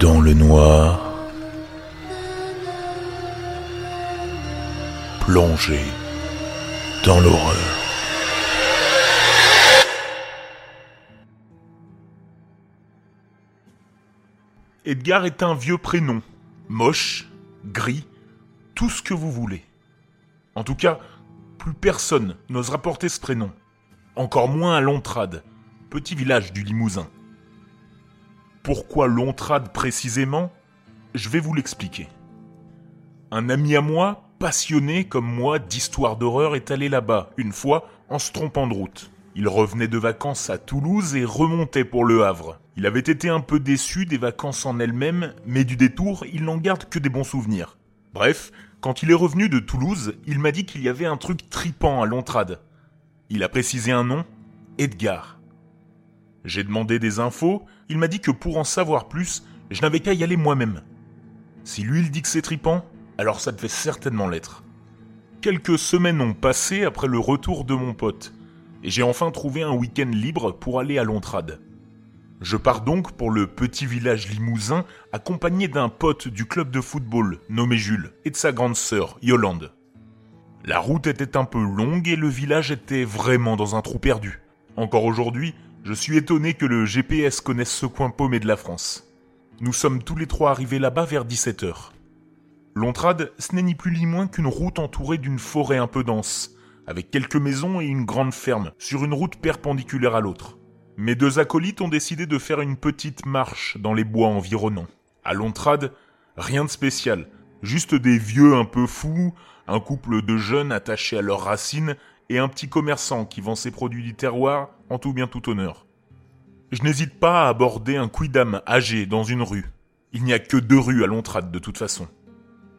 dans le noir, plongé dans l'horreur. Edgar est un vieux prénom, moche, gris, tout ce que vous voulez. En tout cas, plus personne n'osera porter ce prénom. Encore moins à Lontrade, petit village du Limousin. Pourquoi Lontrade précisément Je vais vous l'expliquer. Un ami à moi, passionné comme moi d'histoire d'horreur, est allé là-bas, une fois, en se trompant de route. Il revenait de vacances à Toulouse et remontait pour Le Havre. Il avait été un peu déçu des vacances en elles-mêmes, mais du détour, il n'en garde que des bons souvenirs. Bref, quand il est revenu de Toulouse, il m'a dit qu'il y avait un truc tripant à Lontrade. Il a précisé un nom, Edgar. J'ai demandé des infos, il m'a dit que pour en savoir plus, je n'avais qu'à y aller moi-même. Si lui il dit que c'est tripant, alors ça devait certainement l'être. Quelques semaines ont passé après le retour de mon pote, et j'ai enfin trouvé un week-end libre pour aller à Lontrade. Je pars donc pour le petit village limousin accompagné d'un pote du club de football nommé Jules et de sa grande sœur Yolande. La route était un peu longue et le village était vraiment dans un trou perdu. Encore aujourd'hui, je suis étonné que le GPS connaisse ce coin paumé de la France. Nous sommes tous les trois arrivés là-bas vers 17h. Lontrade, ce n'est ni plus ni moins qu'une route entourée d'une forêt un peu dense, avec quelques maisons et une grande ferme, sur une route perpendiculaire à l'autre. Mes deux acolytes ont décidé de faire une petite marche dans les bois environnants. À Lontrade, rien de spécial, juste des vieux un peu fous, un couple de jeunes attachés à leurs racines et un petit commerçant qui vend ses produits du terroir en tout bien tout honneur. Je n'hésite pas à aborder un quidam âgé dans une rue. Il n'y a que deux rues à Lontrade de toute façon.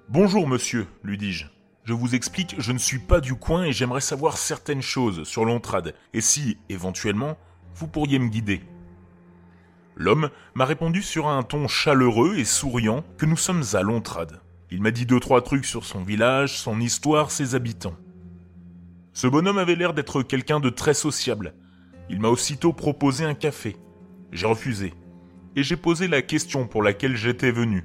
Bonjour monsieur, lui dis-je. Je vous explique, je ne suis pas du coin et j'aimerais savoir certaines choses sur Lontrade, et si, éventuellement, vous pourriez me guider. L'homme m'a répondu sur un ton chaleureux et souriant que nous sommes à Lontrade. Il m'a dit deux trois trucs sur son village, son histoire, ses habitants. Ce bonhomme avait l'air d'être quelqu'un de très sociable. Il m'a aussitôt proposé un café. J'ai refusé. Et j'ai posé la question pour laquelle j'étais venu.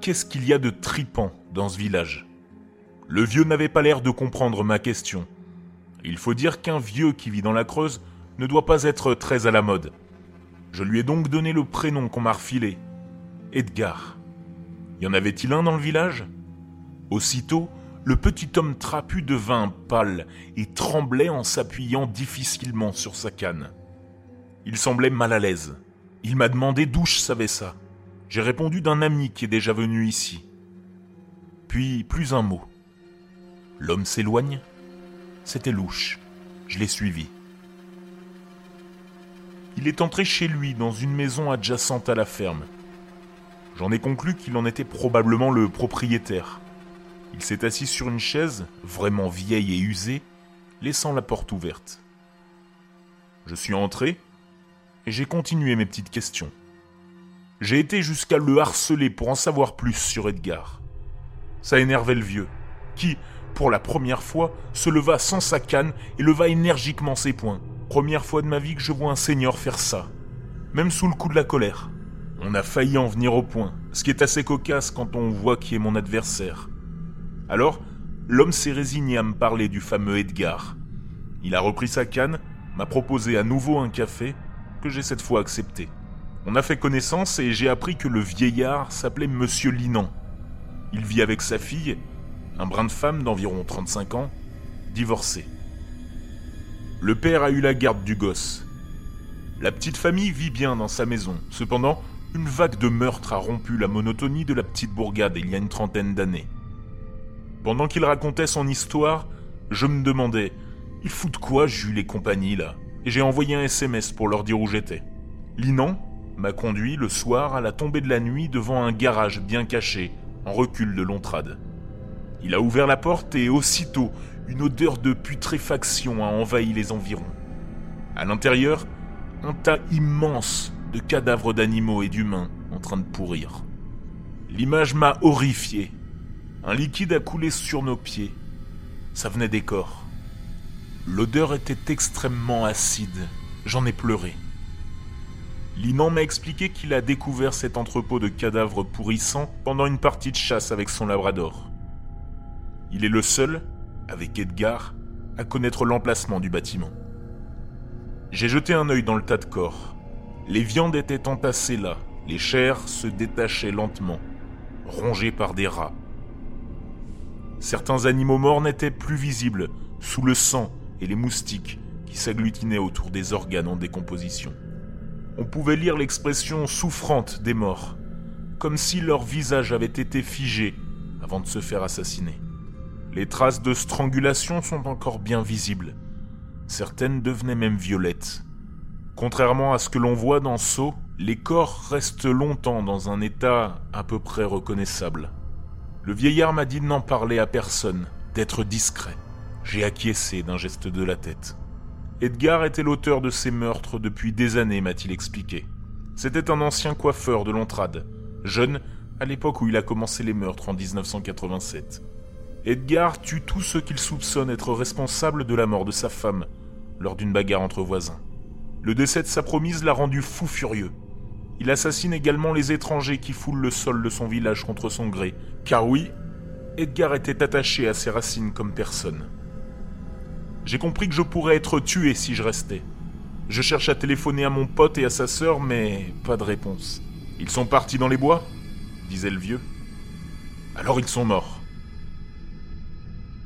Qu'est-ce qu'il y a de tripant dans ce village? Le vieux n'avait pas l'air de comprendre ma question. Il faut dire qu'un vieux qui vit dans la Creuse ne doit pas être très à la mode. Je lui ai donc donné le prénom qu'on m'a refilé. Edgar. Y en avait-il un dans le village? Aussitôt, le petit homme trapu devint pâle et tremblait en s'appuyant difficilement sur sa canne. Il semblait mal à l'aise. Il m'a demandé d'où je savais ça. J'ai répondu d'un ami qui est déjà venu ici. Puis plus un mot. L'homme s'éloigne. C'était louche. Je l'ai suivi. Il est entré chez lui dans une maison adjacente à la ferme. J'en ai conclu qu'il en était probablement le propriétaire. Il s'est assis sur une chaise, vraiment vieille et usée, laissant la porte ouverte. Je suis entré et j'ai continué mes petites questions. J'ai été jusqu'à le harceler pour en savoir plus sur Edgar. Ça énervait le vieux, qui, pour la première fois, se leva sans sa canne et leva énergiquement ses poings. Première fois de ma vie que je vois un seigneur faire ça. Même sous le coup de la colère. On a failli en venir au point, ce qui est assez cocasse quand on voit qui est mon adversaire. Alors, l'homme s'est résigné à me parler du fameux Edgar. Il a repris sa canne, m'a proposé à nouveau un café, que j'ai cette fois accepté. On a fait connaissance et j'ai appris que le vieillard s'appelait Monsieur Linan. Il vit avec sa fille, un brin de femme d'environ 35 ans, divorcé. Le père a eu la garde du gosse. La petite famille vit bien dans sa maison. Cependant, une vague de meurtres a rompu la monotonie de la petite bourgade il y a une trentaine d'années. Pendant qu'il racontait son histoire, je me demandais Il fout de quoi Jules et compagnie là? Et j'ai envoyé un SMS pour leur dire où j'étais. Linan m'a conduit le soir à la tombée de la nuit devant un garage bien caché, en recul de Lontrade. Il a ouvert la porte et aussitôt une odeur de putréfaction a envahi les environs. À l'intérieur, un tas immense de cadavres d'animaux et d'humains en train de pourrir. L'image m'a horrifié. Un liquide a coulé sur nos pieds. Ça venait des corps. L'odeur était extrêmement acide. J'en ai pleuré. Linan m'a expliqué qu'il a découvert cet entrepôt de cadavres pourrissants pendant une partie de chasse avec son labrador. Il est le seul, avec Edgar, à connaître l'emplacement du bâtiment. J'ai jeté un œil dans le tas de corps. Les viandes étaient entassées là, les chairs se détachaient lentement, rongées par des rats. Certains animaux morts n'étaient plus visibles, sous le sang et les moustiques qui s'agglutinaient autour des organes en décomposition. On pouvait lire l'expression souffrante des morts, comme si leur visage avait été figé avant de se faire assassiner. Les traces de strangulation sont encore bien visibles. Certaines devenaient même violettes. Contrairement à ce que l'on voit dans Sceaux, les corps restent longtemps dans un état à peu près reconnaissable. Le vieillard m'a dit de n'en parler à personne, d'être discret. J'ai acquiescé d'un geste de la tête. Edgar était l'auteur de ces meurtres depuis des années, m'a-t-il expliqué. C'était un ancien coiffeur de l'Entrade, jeune à l'époque où il a commencé les meurtres en 1987. Edgar tue tous ceux qu'il soupçonne être responsables de la mort de sa femme lors d'une bagarre entre voisins. Le décès de sa promise l'a rendu fou furieux. Il assassine également les étrangers qui foulent le sol de son village contre son gré. Car oui, Edgar était attaché à ses racines comme personne. J'ai compris que je pourrais être tué si je restais. Je cherche à téléphoner à mon pote et à sa sœur, mais pas de réponse. Ils sont partis dans les bois disait le vieux. Alors ils sont morts.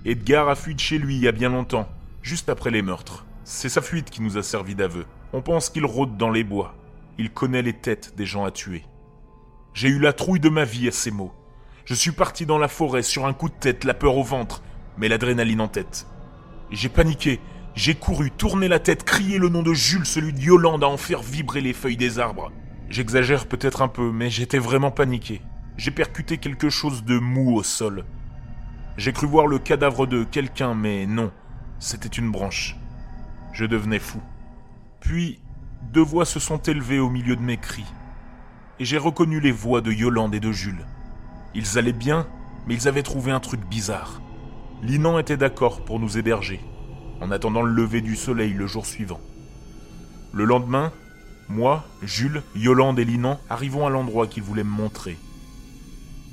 Edgar a fui de chez lui il y a bien longtemps, juste après les meurtres. C'est sa fuite qui nous a servi d'aveu. On pense qu'il rôde dans les bois. Il connaît les têtes des gens à tuer. J'ai eu la trouille de ma vie à ces mots. Je suis parti dans la forêt sur un coup de tête, la peur au ventre, mais l'adrénaline en tête. J'ai paniqué, j'ai couru, tourné la tête, crié le nom de Jules, celui de Yolande, à en faire vibrer les feuilles des arbres. J'exagère peut-être un peu, mais j'étais vraiment paniqué. J'ai percuté quelque chose de mou au sol. J'ai cru voir le cadavre de quelqu'un, mais non, c'était une branche. Je devenais fou. Puis, deux voix se sont élevées au milieu de mes cris. Et j'ai reconnu les voix de Yolande et de Jules. Ils allaient bien, mais ils avaient trouvé un truc bizarre. Linan était d'accord pour nous héberger, en attendant le lever du soleil le jour suivant. Le lendemain, moi, Jules, Yolande et Linan arrivons à l'endroit qu'il voulait me montrer.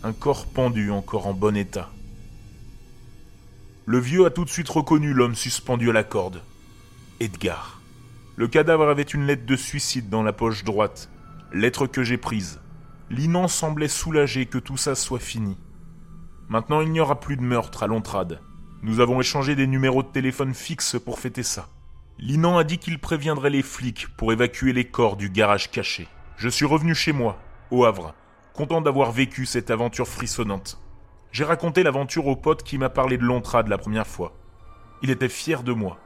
Un corps pendu encore en bon état. Le vieux a tout de suite reconnu l'homme suspendu à la corde. Edgar. Le cadavre avait une lettre de suicide dans la poche droite, lettre que j'ai prise. Linan semblait soulagé que tout ça soit fini. Maintenant, il n'y aura plus de meurtre à l'Ontrade. Nous avons échangé des numéros de téléphone fixes pour fêter ça. Linan a dit qu'il préviendrait les flics pour évacuer les corps du garage caché. Je suis revenu chez moi, au Havre, content d'avoir vécu cette aventure frissonnante. J'ai raconté l'aventure au pote qui m'a parlé de l'Ontrade la première fois. Il était fier de moi.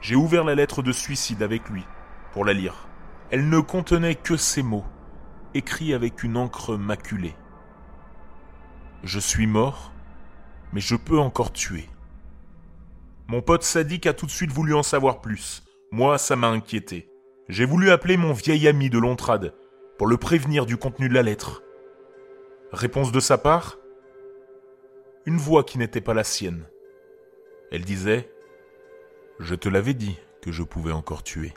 J'ai ouvert la lettre de suicide avec lui, pour la lire. Elle ne contenait que ces mots, écrits avec une encre maculée. Je suis mort, mais je peux encore tuer. Mon pote sadique a tout de suite voulu en savoir plus. Moi, ça m'a inquiété. J'ai voulu appeler mon vieil ami de l'Ontrade pour le prévenir du contenu de la lettre. Réponse de sa part? Une voix qui n'était pas la sienne. Elle disait Je te l'avais dit que je pouvais encore tuer.